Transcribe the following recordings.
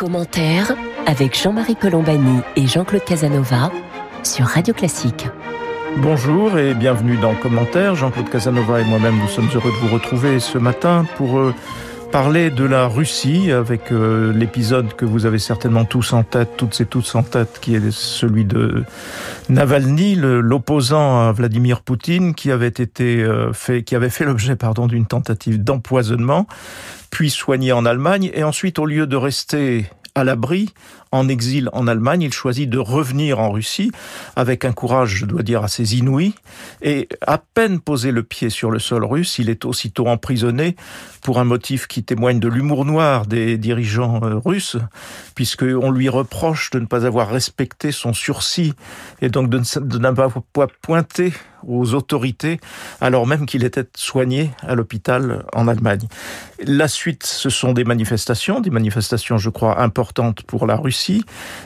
Commentaire avec Jean-Marie Colombani et Jean-Claude Casanova sur Radio Classique. Bonjour et bienvenue dans Commentaire. Jean-Claude Casanova et moi-même, nous sommes heureux de vous retrouver ce matin pour euh, parler de la Russie avec euh, l'épisode que vous avez certainement tous en tête, toutes et tous en tête, qui est celui de Navalny, l'opposant à Vladimir Poutine, qui avait été euh, fait, qui avait fait l'objet, pardon, d'une tentative d'empoisonnement, puis soigné en Allemagne, et ensuite, au lieu de rester à l'abri, en exil en Allemagne, il choisit de revenir en Russie avec un courage, je dois dire, assez inouï. Et à peine posé le pied sur le sol russe, il est aussitôt emprisonné pour un motif qui témoigne de l'humour noir des dirigeants euh, russes, puisqu'on lui reproche de ne pas avoir respecté son sursis et donc de ne pas pointer aux autorités alors même qu'il était soigné à l'hôpital en Allemagne. La suite, ce sont des manifestations, des manifestations, je crois, importantes pour la Russie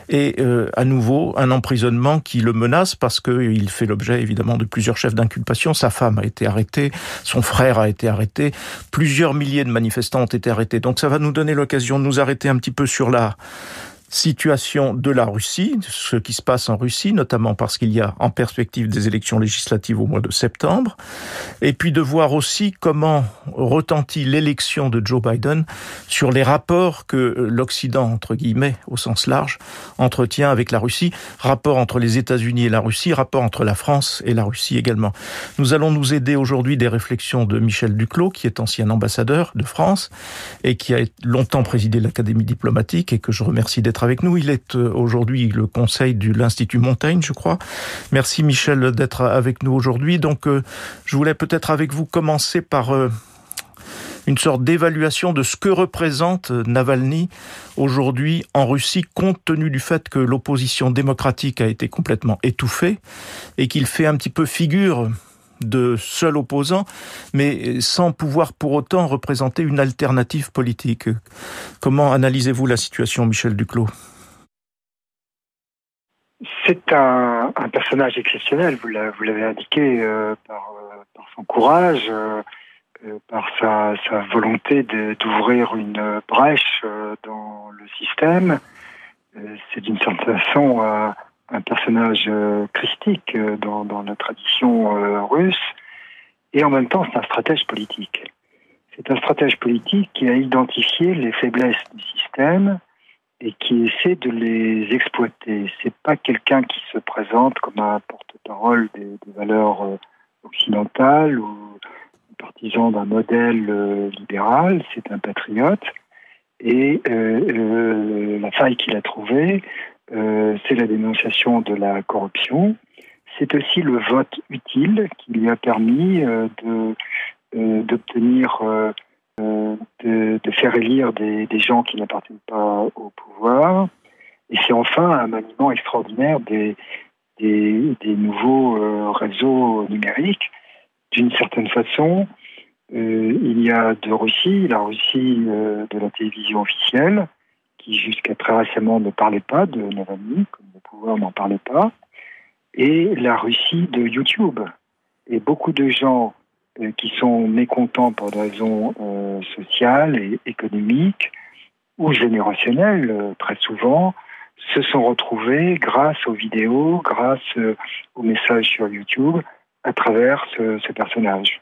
et euh, à nouveau un emprisonnement qui le menace parce qu'il fait l'objet évidemment de plusieurs chefs d'inculpation. Sa femme a été arrêtée, son frère a été arrêté, plusieurs milliers de manifestants ont été arrêtés. Donc ça va nous donner l'occasion de nous arrêter un petit peu sur la situation de la Russie, ce qui se passe en Russie, notamment parce qu'il y a en perspective des élections législatives au mois de septembre, et puis de voir aussi comment retentit l'élection de Joe Biden sur les rapports que l'Occident, entre guillemets, au sens large, entretient avec la Russie, rapports entre les États-Unis et la Russie, rapports entre la France et la Russie également. Nous allons nous aider aujourd'hui des réflexions de Michel Duclos, qui est ancien ambassadeur de France et qui a longtemps présidé l'Académie diplomatique et que je remercie d'être avec nous. Il est euh, aujourd'hui le conseil de l'Institut Montaigne, je crois. Merci Michel d'être avec nous aujourd'hui. Donc, euh, je voulais peut-être avec vous commencer par euh, une sorte d'évaluation de ce que représente Navalny aujourd'hui en Russie, compte tenu du fait que l'opposition démocratique a été complètement étouffée et qu'il fait un petit peu figure de seul opposant, mais sans pouvoir pour autant représenter une alternative politique. Comment analysez-vous la situation, Michel Duclos? C'est un, personnage exceptionnel, vous l'avez indiqué, euh, euh, par, son courage, euh, par sa, sa volonté d'ouvrir une brèche dans le système. C'est d'une certaine façon un personnage euh, christique euh, dans, la tradition euh, russe, et en même temps c'est un stratège politique. C'est un stratège politique qui a identifié les faiblesses du système et qui essaie de les exploiter. C'est pas quelqu'un qui se présente comme un porte-parole des, valeurs occidentales ou partisan d'un modèle libéral. C'est un patriote. Et la faille qu'il a trouvée, c'est la dénonciation de la corruption. C'est aussi le vote utile qui lui a permis euh, de euh, d'obtenir de, faire élire des, gens qui n'appartiennent pas au pouvoir. Et c'est enfin un maniement extraordinaire des, des, nouveaux réseaux numériques. D'une certaine façon, il y a de Russie, la Russie de la télévision officielle, qui jusqu'à très récemment ne parlait pas de Navalny, comme le pouvoir n'en parlait pas, et la Russie de YouTube. Et beaucoup de gens euh, qui sont mécontents pour des raisons euh, sociales et économiques ou générationnelles, euh, très souvent, se sont retrouvés grâce aux vidéos, grâce aux messages sur YouTube, à travers ce, ce personnage.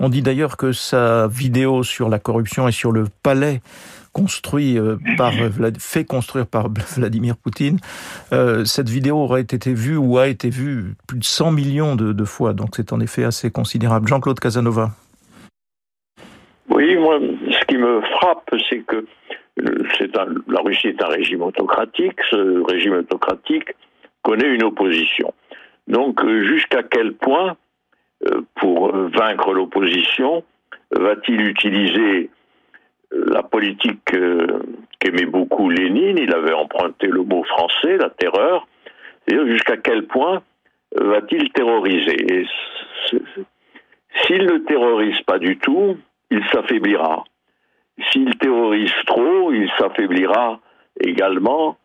On dit d'ailleurs que sa vidéo sur la corruption et sur le palais construit euh, par fait construire par Vladimir Poutine, euh, cette vidéo aurait été vue ou a été vue plus de 100 millions de, fois. Donc c'est en effet assez considérable. Jean-Claude Casanova. Oui, moi, ce qui me frappe, c'est que euh, la Russie est un régime autocratique. Ce régime autocratique connaît une opposition. Donc, jusqu'à quel point, pour vaincre l'opposition, va-t-il utiliser la politique euh, qu'aimait beaucoup Lénine, il avait emprunté le mot français, la terreur, c'est-à-dire jusqu'à quel point va-t-il terroriser S'il ne terrorise pas du tout, il s'affaiblira. S'il terrorise trop, il s'affaiblira également.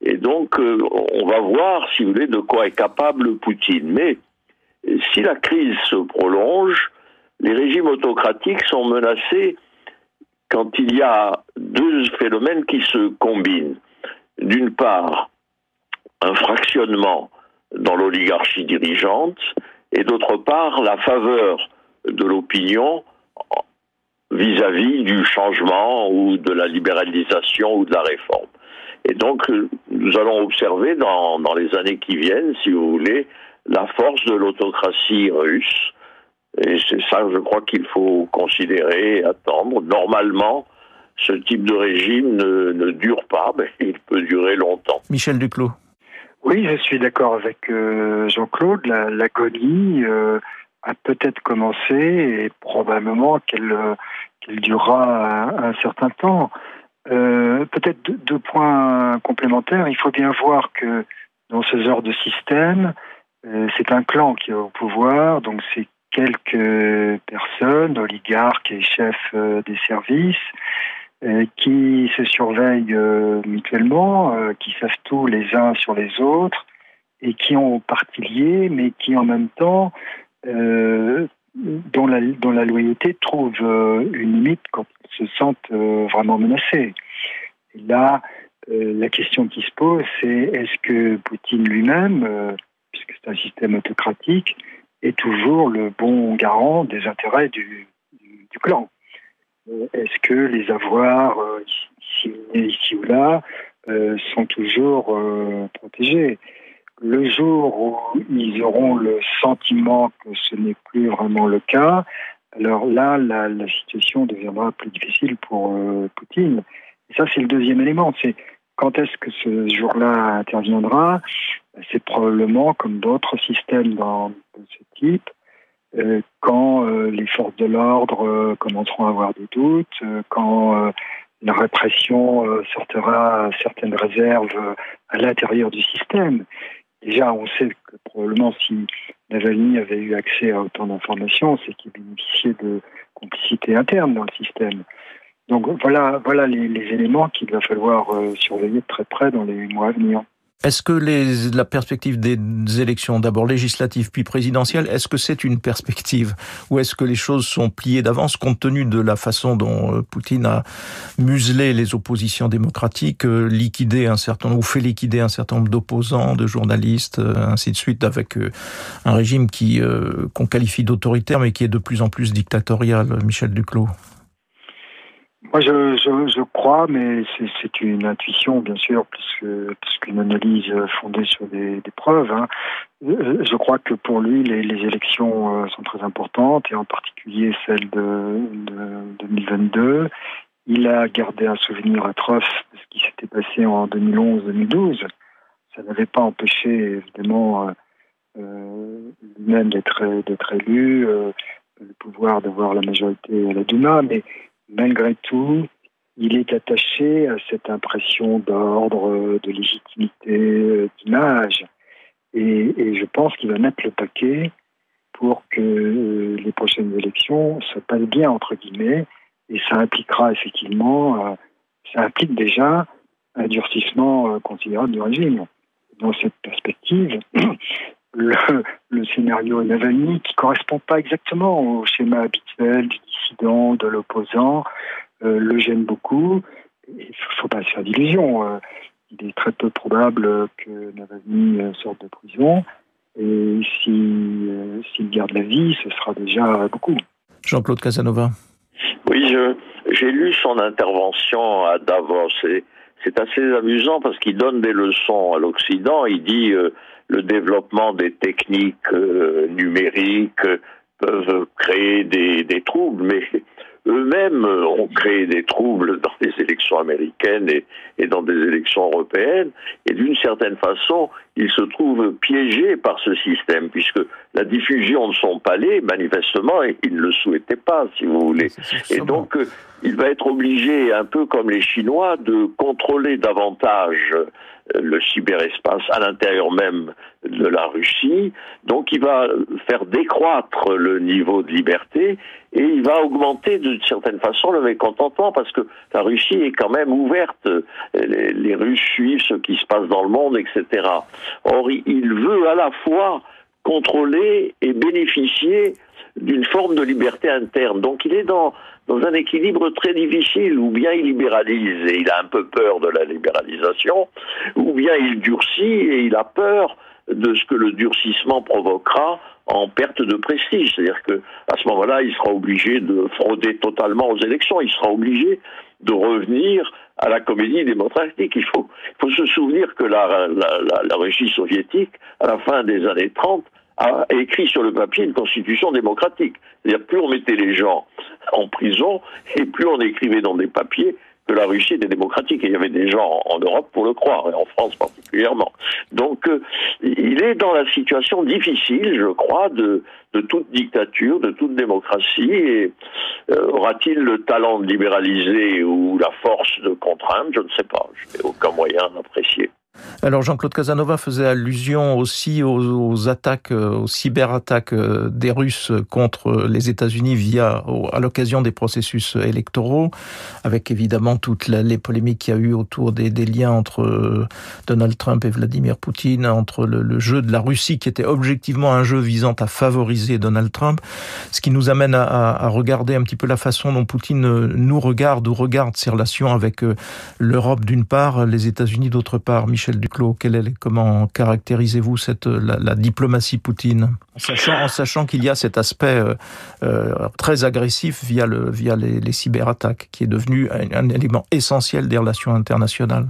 Et donc, euh, on va voir, si vous voulez, de quoi est capable Poutine. Mais si la crise se prolonge, les régimes autocratiques sont menacés quand il y a deux phénomènes qui se combinent. D'une part, un fractionnement dans l'oligarchie dirigeante, et d'autre part, la faveur de l'opinion vis-à-vis du changement ou de la libéralisation ou de la réforme. Et donc, nous allons observer dans, dans les années qui viennent, si vous voulez, la force de l'autocratie russe. Et c'est ça, je crois, qu'il faut considérer et attendre. Normalement, ce type de régime ne, ne dure pas, mais il peut durer longtemps. Michel Duclos. Oui, je suis d'accord avec euh, Jean-Claude. L'agonie euh, a peut-être commencé et probablement qu'elle euh, qu'elle durera un, un, certain temps. Euh, peut-être deux, deux, points complémentaires. Il faut bien voir que dans ce genre de système, euh, c'est un clan qui est au pouvoir, donc c'est quelques personnes, oligarques et chefs des services, euh, qui se surveillent euh, mutuellement, euh, qui savent tout les uns sur les autres et qui ont parti lié, mais qui en même temps, dont, la, dont la loyauté trouve une limite quand ils se sentent vraiment menacés. Et là, la question qui se pose, c'est est-ce que Poutine lui-même, puisque c'est un système autocratique, est toujours le bon garant des intérêts du, clan est-ce que les avoirs euh, ici, ou là euh, sont toujours euh, protégés? Le jour où ils auront le sentiment que ce n'est plus vraiment le cas, alors là, la, la situation deviendra plus difficile pour Poutine. Et ça, c'est le deuxième élément. C'est quand est-ce que ce jour-là interviendra? C'est probablement comme d'autres systèmes de ce type, euh, quand euh, les forces de l'ordre euh, commenceront à avoir des doutes, quand la répression sortira certaines réserves à l'intérieur du système. Déjà, on sait que probablement si Navalny avait eu accès à autant d'informations, c'est qu'il bénéficiait de complicité interne dans le système. Donc voilà, voilà les, éléments qu'il va falloir surveiller de très près dans les mois à venir. Est-ce que les, la perspective des élections, d'abord législatives puis présidentielles, est-ce que c'est une perspective ou est-ce que les choses sont pliées d'avance compte tenu de la façon dont euh, Poutine a muselé les oppositions démocratiques, euh, liquidé un certain ou fait liquider un certain nombre d'opposants, de journalistes, euh, ainsi de suite, avec un régime qui qu'on qualifie d'autoritaire mais qui est de plus en plus dictatorial, Michel Duclos? Moi, je, je, je, crois, mais c'est une intuition, bien sûr, puisque, puisqu'une analyse fondée sur des, des preuves. Hein. Je crois que pour lui, les, les, élections euh, sont très importantes, et en particulier celle de, de 2022. Il a gardé un souvenir atroce de ce qui s'était passé en 2011-2012. Ça n'avait pas empêché, évidemment, euh, euh lui-même d'être élu, euh, le pouvoir d'avoir la majorité à la Duma, mais malgré tout, il est attaché à cette impression d'ordre, de légitimité, d'image. Et, je pense qu'il va mettre le paquet pour que euh, les prochaines élections se passent bien, entre guillemets, et ça impliquera effectivement, euh, ça implique déjà un durcissement euh, considérable du régime. Dans cette perspective, le, le scénario Navalny qui correspond pas exactement au schéma habituel du dissident, de l'opposant, euh, le gêne beaucoup. Il ne faut pas se faire d'illusions. Euh, il est très peu probable que Navalny euh, sorte de prison. Et s'il euh, si, garde la vie, ce sera déjà beaucoup. Jean-Claude Casanova. Oui, j'ai lu son intervention à Davos. C'est assez amusant parce qu'il donne des leçons à l'Occident. Il dit euh, le développement des techniques euh, numériques peuvent créer des, des troubles, mais eux-mêmes ont créé des troubles dans les élections américaines et, et dans des élections européennes, et d'une certaine façon, ils se trouvent piégés par ce système, puisque la diffusion de son palais, manifestement, ils ne le souhaitaient pas, si vous voulez. Et donc, il va être obligé, un peu comme les Chinois, de contrôler davantage le cyberespace à l'intérieur même de la Russie. Donc il va faire décroître le niveau de liberté et il va augmenter d'une certaine façon le mécontentement parce que la Russie est quand même ouverte. Les, les Russes suivent ce qui se passe dans le monde, etc. Or, il veut à la fois contrôler et bénéficier d'une forme de liberté interne. Donc il est dans, dans un équilibre très difficile, ou bien il libéralise et il a un peu peur de la libéralisation, ou bien il durcit et il a peur de ce que le durcissement provoquera en perte de prestige. C'est-à-dire que à ce moment-là, il sera obligé de frauder totalement aux élections. Il sera obligé de revenir à la comédie démocratique. Il faut, se souvenir que la, la, la, la Russie soviétique, à la fin des années 30, a écrit sur le papier une constitution démocratique. C'est-à-dire plus on mettait les gens en prison et plus on écrivait dans des papiers que la Russie était démocratique. Et il y avait des gens en Europe pour le croire, et en France particulièrement. Donc, euh, il est dans la situation difficile, je crois, de, toute dictature, de toute démocratie. Et euh, aura-t-il le talent de libéraliser ou la force de contraindre? Je ne sais pas. Je n'ai aucun moyen d'apprécier. Alors Jean-Claude Casanova faisait allusion aussi aux, attaques, euh, aux cyberattaques euh, des Russes contre les États-Unis via à l'occasion des processus électoraux, avec évidemment toutes les polémiques qu'il y a eu autour des, liens entre euh, Donald Trump et Vladimir Poutine, entre le, jeu de la Russie qui était objectivement un jeu visant à favoriser Donald Trump, ce qui nous amène à, regarder un petit peu la façon dont Poutine nous regarde ou regarde ses relations avec l'Europe d'une part, les États-Unis d'autre part. Duclos, quel est, comment caractérisez-vous cette la, la, diplomatie Poutine, en sachant, qu'il y a cet aspect euh, euh, très agressif via le via les, cyberattaques, qui est devenu un, élément essentiel des relations internationales.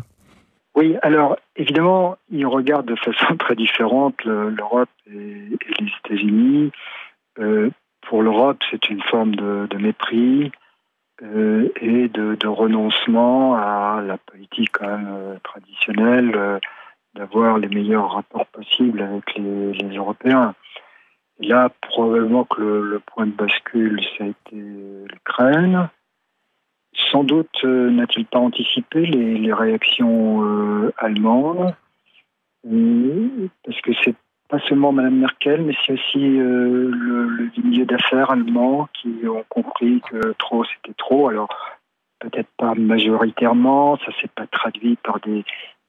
Oui, alors évidemment, il regarde de façon très différente l'Europe et, les États-Unis. Euh, pour l'Europe, c'est une forme de mépris euh, et de, renoncement à la politique euh, traditionnelle euh, d'avoir les meilleurs rapports possibles avec les, Européens. Là, probablement que le, point de bascule, ça a été l'Ukraine. Sans doute n'a-t-il pas anticipé les, les réactions allemandes, parce que c'est pas seulement Mme Merkel, mais c'est aussi euh, le, milieu d'affaires allemand qui ont compris que trop c'était trop. Alors peut-être pas majoritairement, ça s'est pas traduit par des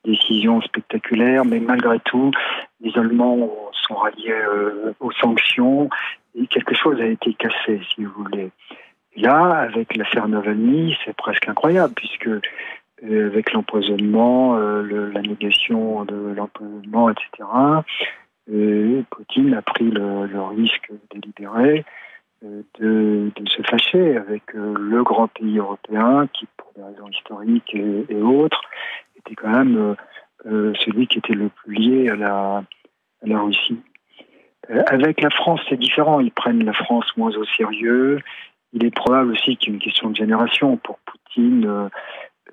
décisions spectaculaires, mais malgré tout, les Allemands sont ralliés euh, aux sanctions et quelque chose a été cassé, si vous voulez. Là, avec l'affaire Navalny, c'est presque incroyable puisque euh, avec l'empoisonnement, la négation de l'empoisonnement, etc. Et Poutine a pris le, risque délibéré euh, de, de, se fâcher avec euh, le grand pays européen qui, pour des raisons historiques et, autres, était quand même euh, celui qui était le plus lié à la, Russie. Avec la France, c'est différent. Ils prennent la France moins au sérieux. Il est probable aussi qu'il y ait une question de génération. Pour Poutine, euh,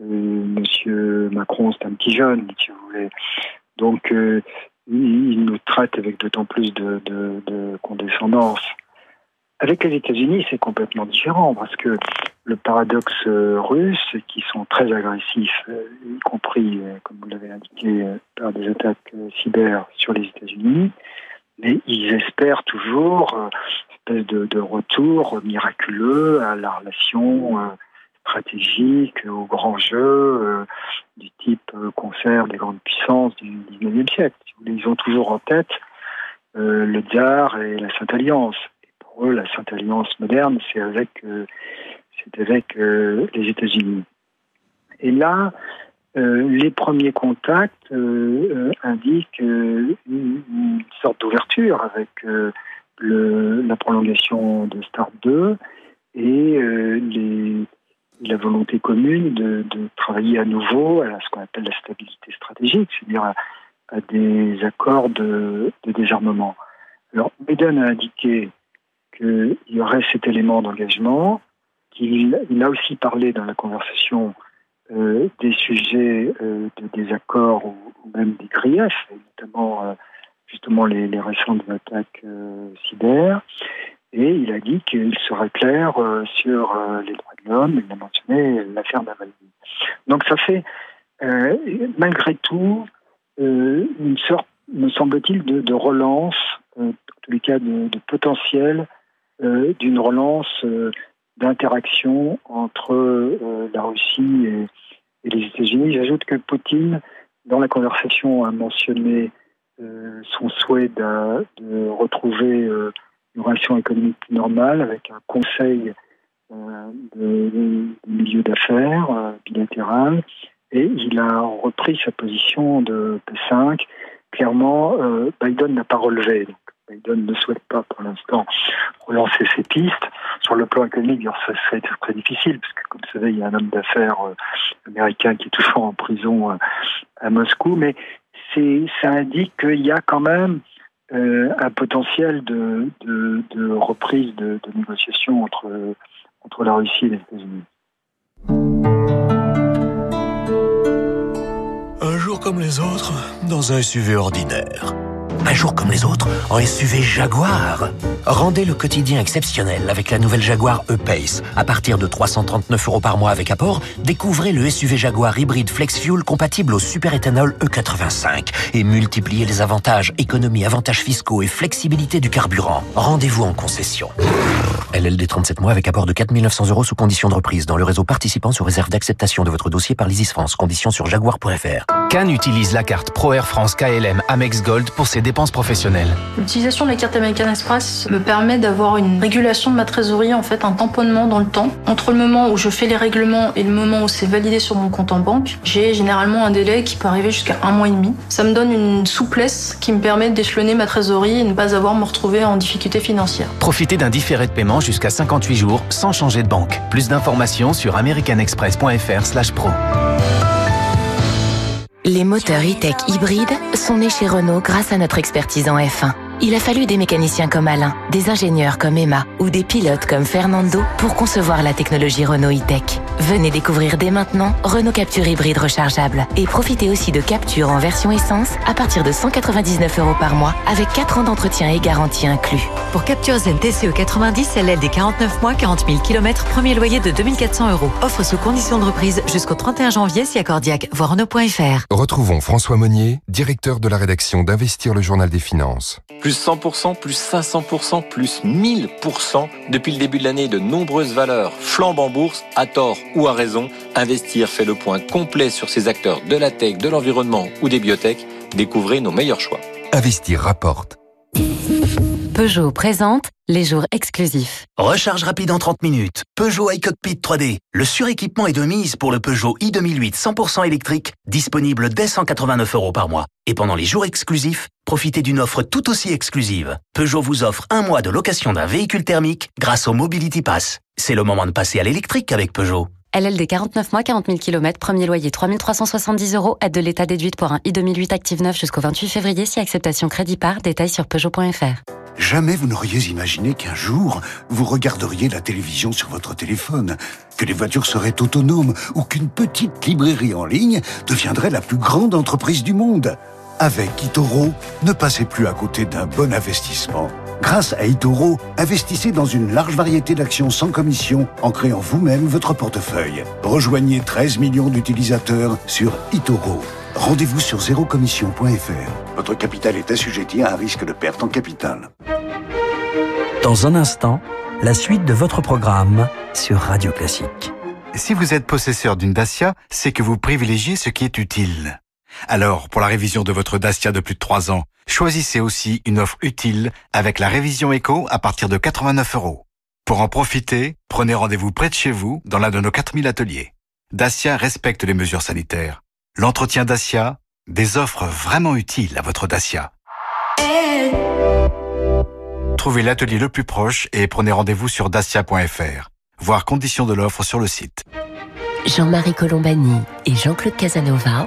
Monsieur Macron, c'est un petit jeune, si vous voulez. Donc, euh, il nous traite avec d'autant plus de, de, de, condescendance. Avec les États-Unis, c'est complètement différent parce que le paradoxe russe, qui sont très agressifs, y compris, comme vous l'avez indiqué, par des attaques cyber sur les États-Unis, mais ils espèrent toujours une espèce de, retour miraculeux à la relation stratégique, aux grands jeux du type concert des grandes puissances du 19e siècle. Ils ont toujours en tête euh, le tsar et la Sainte Alliance. Pour eux, la Sainte Alliance moderne, c'est avec, euh, avec euh, les États-Unis. Et là, les premiers contacts indiquent une, sorte d'ouverture avec la prolongation de Start 2 et les, la volonté commune de, travailler à nouveau à ce qu'on appelle la stabilité stratégique, c'est-à-dire à, des accords de, désarmement. Alors, Biden a indiqué qu'il y aurait cet élément d'engagement, qu'il il a aussi parlé dans la conversation euh, des sujets euh, de désaccord ou, ou, même des griefs, notamment euh, justement les, les, récentes attaques euh, cyber. Et il a dit qu'il serait clair euh, sur euh, les droits de l'homme. Il a mentionné l'affaire Navalny. Donc ça fait, euh, malgré tout, une sorte, me semble-t-il, de, relance, en tous les cas de, potentiel, d'une relance d'interaction entre la Russie et, les États-Unis. J'ajoute que Poutine, dans la conversation, a mentionné son souhait de retrouver une relation économique normale avec un conseil de, milieu d'affaires bilatéral et il a repris sa position de P5. Clairement, Biden n'a pas relevé. Donc Biden ne souhaite pas pour l'instant relancer ses pistes. Sur le plan économique, ça serait très difficile, parce que comme vous savez, il y a un homme d'affaires américain qui est toujours en prison à Moscou, mais ça indique qu'il y a quand même euh, un potentiel de, reprise de, négociations entre, entre la Russie et les États-Unis. Un jour comme les autres, dans un SUV ordinaire un jour comme les autres, en SUV Jaguar. Rendez le quotidien exceptionnel avec la nouvelle Jaguar E-Pace. À partir de 339 euros par mois avec apport, découvrez le SUV Jaguar hybride flex fuel compatible au super-éthanol E85 et multipliez les avantages, économie, avantages fiscaux et flexibilité du carburant. Rendez-vous en concession. LLD 37 mois avec apport de 4 900 euros sous condition de reprise dans le réseau participant sous réserve d'acceptation de votre dossier par l'ISIS France. Conditions sur jaguar.fr. Cannes utilise la carte Pro Air France KLM Amex Gold pour ses dépenses professionnelles. L'utilisation de la carte American Express me permet d'avoir une régulation de ma trésorerie, en fait un tamponnement dans le temps. Entre le moment où je fais les règlements et le moment où c'est validé sur mon compte en banque, j'ai généralement un délai qui peut arriver jusqu'à un mois et demi. Ça me donne une souplesse qui me permet d'échelonner ma trésorerie et ne pas avoir à me retrouver en difficulté financière. Profitez d'un différé de paiement jusqu'à 58 jours sans changer de banque. Plus d'informations sur americanexpress.fr/pro. Les moteurs e-tech hybrides sont nés chez Renault grâce à notre expertise en F1. Il a fallu des mécaniciens comme Alain, des ingénieurs comme Emma ou des pilotes comme Fernando pour concevoir la technologie Renault e-tech. Venez découvrir dès maintenant Renault Capture hybride rechargeable et profitez aussi de Capture en version essence à partir de 199 euros par mois avec 4 ans d'entretien et garantie inclus. Pour Capture Zen TCE 90, LL des 49 mois, 40 000 km, premier loyer de 2400 euros. Offre sous condition de reprise jusqu'au 31 janvier si accordiaque. Voir Renault.fr. Retrouvons François Monnier, directeur de la rédaction d'Investir le Journal des Finances. Plus 100%, plus 500%, plus 1000% depuis le début de l'année de nombreuses valeurs flambent en bourse à tort ou à raison. Investir fait le point complet sur ces acteurs de la tech, de l'environnement ou des biotech. Découvrez nos meilleurs choix. Investir rapporte. Peugeot présente les jours exclusifs. Recharge rapide en 30 minutes. Peugeot iCockpit 3D. Le suréquipement est de mise pour le Peugeot i2008 100% électrique, disponible dès 189 euros par mois. Et pendant les jours exclusifs, profitez d'une offre tout aussi exclusive. Peugeot vous offre un mois de location d'un véhicule thermique grâce au Mobility Pass. C'est le moment de passer à l'électrique avec Peugeot. LLD 49 mois, 40 000 km, premier loyer 3370 euros, aide de l'état déduite pour un i2008 active 9 jusqu'au 28 février si acceptation crédit par, détail sur Peugeot.fr. Jamais vous n'auriez imaginé qu'un jour, vous regarderiez la télévision sur votre téléphone, que les voitures seraient autonomes ou qu'une petite librairie en ligne deviendrait la plus grande entreprise du monde. Avec Itoro, ne passez plus à côté d'un bon investissement. Grâce à Itoro, investissez dans une large variété d'actions sans commission en créant vous-même votre portefeuille. Rejoignez 13 millions d'utilisateurs sur Itoro. Rendez-vous sur zérocommission.fr. Votre capital est assujetti à un risque de perte en capital. Dans un instant, la suite de votre programme sur Radio Classique. Si vous êtes possesseur d'une Dacia, c'est que vous privilégiez ce qui est utile. Alors, pour la révision de votre Dacia de plus de 3 ans, choisissez aussi une offre utile avec la révision éco à partir de 89 euros. Pour en profiter, prenez rendez-vous près de chez vous dans l'un de nos 4000 ateliers. Dacia respecte les mesures sanitaires. L'entretien Dacia, des offres vraiment utiles à votre Dacia. Trouvez l'atelier le plus proche et prenez rendez-vous sur dacia.fr. Voir conditions de l'offre sur le site. Jean-Marie Colombani et Jean-Claude Casanova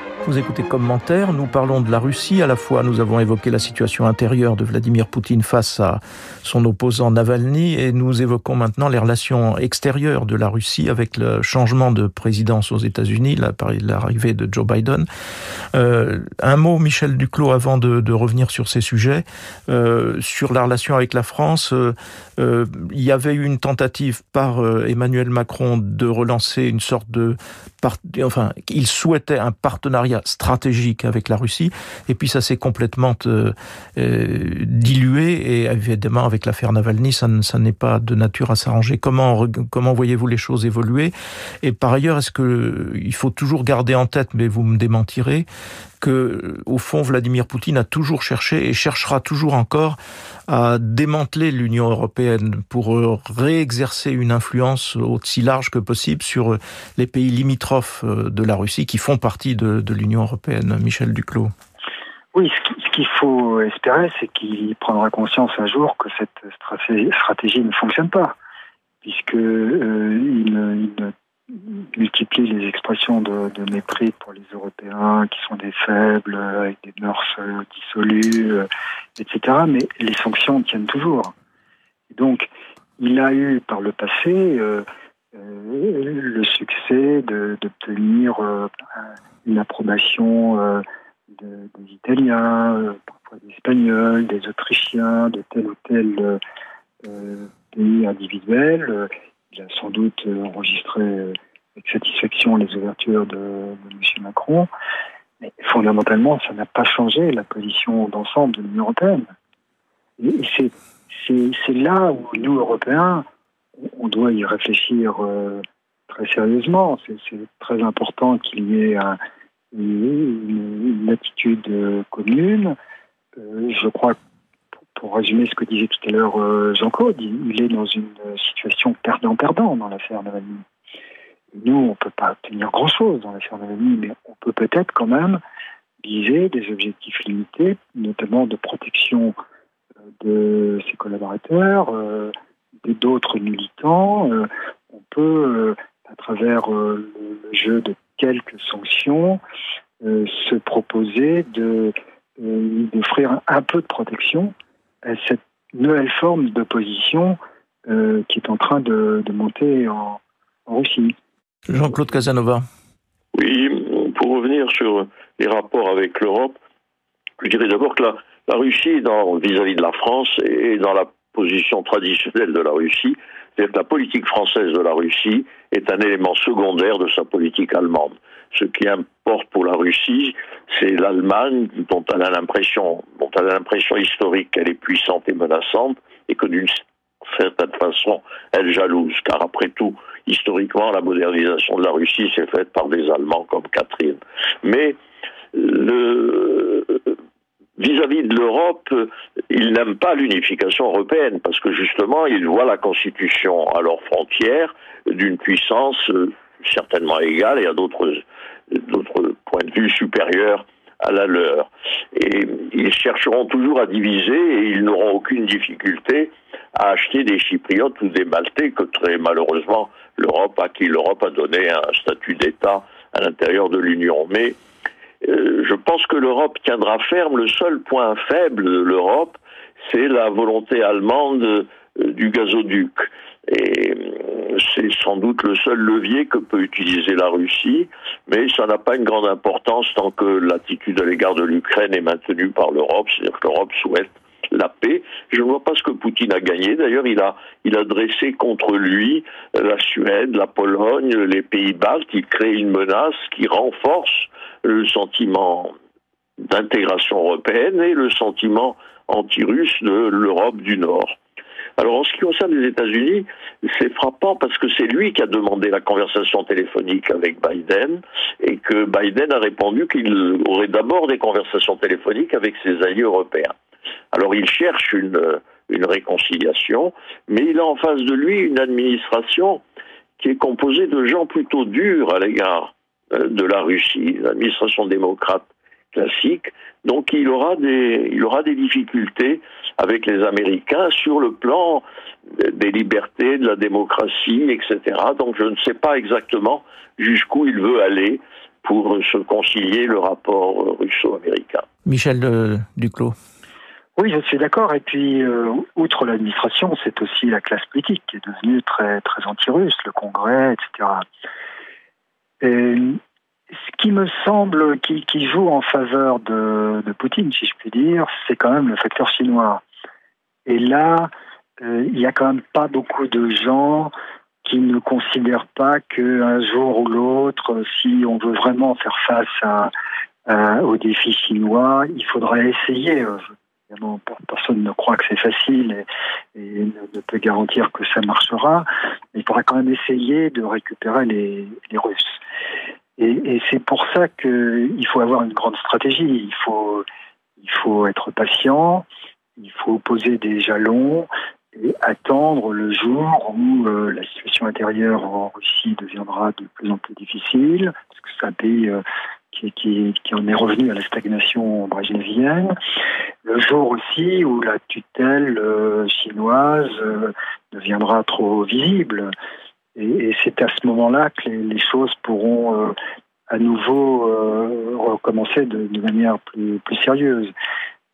Vous écoutez commentaire, nous parlons de la Russie. À la fois, nous avons évoqué la situation intérieure de Vladimir Poutine face à son opposant Navalny et nous évoquons maintenant les relations extérieures de la Russie avec le changement de présidence aux États-Unis, l'arrivée de Joe Biden. Euh, un mot, Michel Duclos, avant de, revenir sur ces sujets. Euh, sur la relation avec la France, euh, il y avait eu une tentative par Emmanuel Macron de relancer une sorte de... Enfin, il souhaitait un partenariat stratégique avec la Russie, et puis ça s'est complètement euh, euh, dilué, et évidemment avec l'affaire Navalny, ça, n'est pas de nature à s'arranger. Comment, comment voyez-vous les choses évoluer? Et par ailleurs, est-ce que il faut toujours garder en tête, mais vous me démentirez, que, au fond, Vladimir Poutine a toujours cherché et cherchera toujours encore à démanteler l'Union européenne pour euh, réexercer une influence aussi large que possible sur les pays limitrophes de la Russie qui font partie de, l'Union européenne. Michel Duclos. Oui, ce qu'il faut espérer, c'est qu'il prendra conscience un jour que cette stratégie ne fonctionne pas, puisque euh, il, multiplie les expressions de, mépris pour les Européens qui sont des faibles, avec des mœurs dissolues, euh, etc. Mais les sanctions tiennent toujours. donc, il a eu par le passé euh, le succès d'obtenir une approbation des Italiens, euh, parfois des Espagnols, des Autrichiens, de tel ou tel euh, pays individuel. Il a sans doute enregistré avec satisfaction les ouvertures de, M. Macron. Mais fondamentalement, ça n'a pas changé la position d'ensemble de l'Union européenne. Et c'est là où nous, Européens, on doit y réfléchir euh, très sérieusement. C'est très important qu'il y ait un, une, attitude euh, commune. Euh, je crois, pour, résumer ce que disait tout à l'heure euh, Jean-Claude, il, est dans une situation perdant-perdant dans l'affaire Navalny. Nous, on ne peut pas obtenir grand-chose dans l'affaire Navalny, mais on peut peut-être quand même viser des objectifs limités, notamment de protection de ses collaborateurs, d'autres militants. on peut, à travers le jeu de quelques sanctions, euh, se proposer de euh, d'offrir un, peu de protection à cette nouvelle forme d'opposition euh, qui est en train de, monter en, Russie. Jean-Claude Casanova. Oui, pour revenir sur les rapports avec l'Europe, je dirais d'abord que la, la Russie, vis-à-vis de la France, est dans la position traditionnelle de la Russie, c'est-à-dire que la politique française de la Russie est un élément secondaire de sa politique allemande. Ce qui importe pour la Russie, c'est l'Allemagne dont elle a l'impression, dont elle a l'impression historique qu'elle est puissante et menaçante, et que d'une certaine façon, elle jalouse. Car après tout, historiquement, la modernisation de la Russie s'est faite par des Allemands comme Catherine. Mais vis-à-vis de l'Europe, ils n'aiment pas l'unification européenne parce que justement, ils voient la Constitution à leurs frontières d'une puissance euh, certainement égale et à d'autres d'autres points de vue supérieurs à la leur. Et ils chercheront toujours à diviser et ils n'auront aucune difficulté à acheter des Chypriotes ou des Maltais que très malheureusement l'Europe, à qui l'Europe a donné un statut d'État à l'intérieur de l'Union. Mais euh, je pense que l'Europe tiendra ferme. Le seul point faible de l'Europe, c'est la volonté allemande euh, du gazoduc. Et c'est sans doute le seul levier que peut utiliser la Russie, mais ça n'a pas une grande importance tant que l'attitude à l'égard de l'Ukraine est maintenue par l'Europe, c'est-à-dire que l'Europe souhaite la paix. Je ne vois pas ce que Poutine a gagné. D'ailleurs, il a, dressé contre lui la Suède, la Pologne, les pays baltes. Il crée une menace qui renforce le sentiment d'intégration européenne et le sentiment anti-russe de l'Europe du Nord. Alors en ce qui concerne les États-Unis, c'est frappant parce que c'est lui qui a demandé la conversation téléphonique avec Biden et que Biden a répondu qu'il aurait d'abord des conversations téléphoniques avec ses alliés européens. Alors il cherche une, réconciliation, mais il a en face de lui une administration qui est composée de gens plutôt durs à l'égard euh, de la Russie, l'administration démocrate classique. Donc il aura des, il aura des difficultés avec les Américains sur le plan des libertés, de la démocratie, etc. Donc je ne sais pas exactement jusqu'où il veut aller pour se concilier le rapport russo-américain. Michel Duclos. Oui, je suis d'accord. Et puis, euh, outre l'administration, c'est aussi la classe politique qui est devenue très, très anti-russe, le Congrès, etc. Et ce qui me semble qui, joue en faveur de, Poutine, si je puis dire, c'est quand même le facteur chinois. Et là, euh, il n'y a quand même pas beaucoup de gens qui ne considèrent pas qu'un jour ou l'autre, si on veut vraiment faire face à, au défi chinois, il faudrait essayer. Évidemment, personne ne croit que c'est facile et, ne, peut garantir que ça marchera. Mais il faudrait quand même essayer de récupérer les Russes. Et, c'est pour ça qu'il faut avoir une grande stratégie. Il faut, il faut être patient, il faut poser des jalons et attendre le jour où euh, la situation intérieure en Russie deviendra de plus en plus difficile, parce que c'est un pays euh, qui, qui, en est revenu à la stagnation brejnevienne. Le jour aussi où la tutelle euh, chinoise deviendra trop visible. Et, c'est à ce moment-là que les, choses pourront à nouveau recommencer de, de manière plus, plus sérieuse.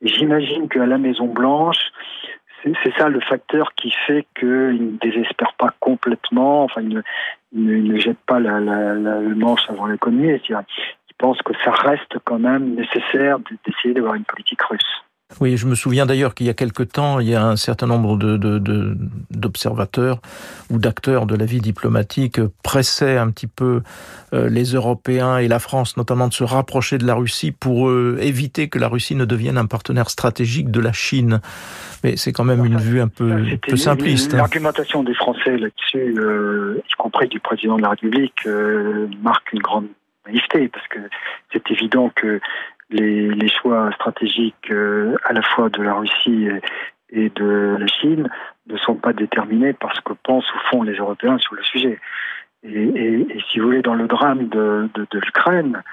J'imagine qu'à la Maison Blanche, c'est ça le facteur qui fait qu'il ne désespère pas complètement, enfin, il ne, jette pas la, le manche avant l'économie. Il pense que ça reste quand même nécessaire d'essayer d'avoir une politique russe. Oui, je me souviens d'ailleurs qu'il y a quelque temps, il y a un certain nombre d'observateurs de, ou d'acteurs de la vie diplomatique pressaient un petit peu euh, les Européens et la France notamment de se rapprocher de la Russie pour euh, éviter que la Russie ne devienne un partenaire stratégique de la Chine. Mais c'est quand même une vue un peu, peu simpliste. Hein. L'argumentation des Français là-dessus, euh, y compris du président de la République, marque une grande naïveté parce que c'est évident que les, les choix stratégiques euh, à la fois de la Russie et, de la Chine ne sont pas déterminés par ce que pensent au fond les Européens sur le sujet. Et, et, si vous voulez, dans le drame de, de, de l'Ukraine,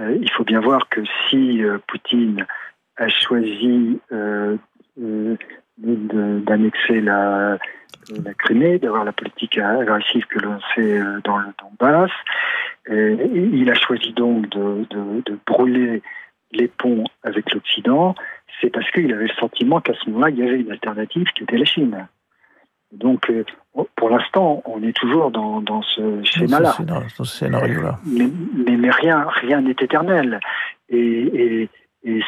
euh, il faut bien voir que si euh, Poutine a choisi d'annexer la, la Crimée, d'avoir la politique agressive que l'on fait dans le Donbass, il a choisi donc de, de brûler les ponts avec l'Occident, c'est parce qu'il avait le sentiment qu'à ce moment-là, il y avait une alternative qui était la Chine. Donc, euh, pour l'instant, on est toujours dans, ce schéma-là. Dans ce scénario-là. Mais, mais, rien rien n'est éternel. Et,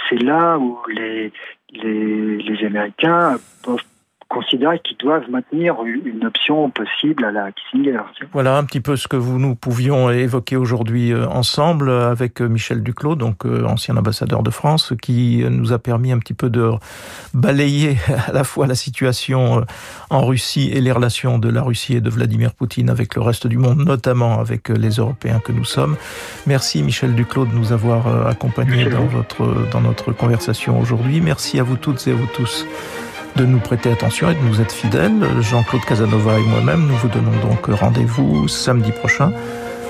c'est là où les, les, les Américains peuvent considérer qu'ils doivent maintenir une option possible à la Kissinger. Voilà un petit peu ce que vous, nous pouvions évoquer aujourd'hui euh, ensemble avec euh, Michel Duclos, donc euh, ancien ambassadeur de France, qui nous a permis un petit peu de balayer à la fois la situation en Russie et les relations de la Russie et de Vladimir Poutine avec le reste du monde, notamment avec les Européens que nous sommes. Merci Michel Duclos de nous avoir accompagnés dans, votre, dans notre conversation aujourd'hui. Merci à vous toutes et à vous tous de nous prêter attention et de nous être fidèles. Jean-Claude Casanova et moi-même, nous vous donnons donc rendez-vous samedi prochain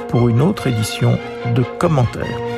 pour une autre édition de commentaires.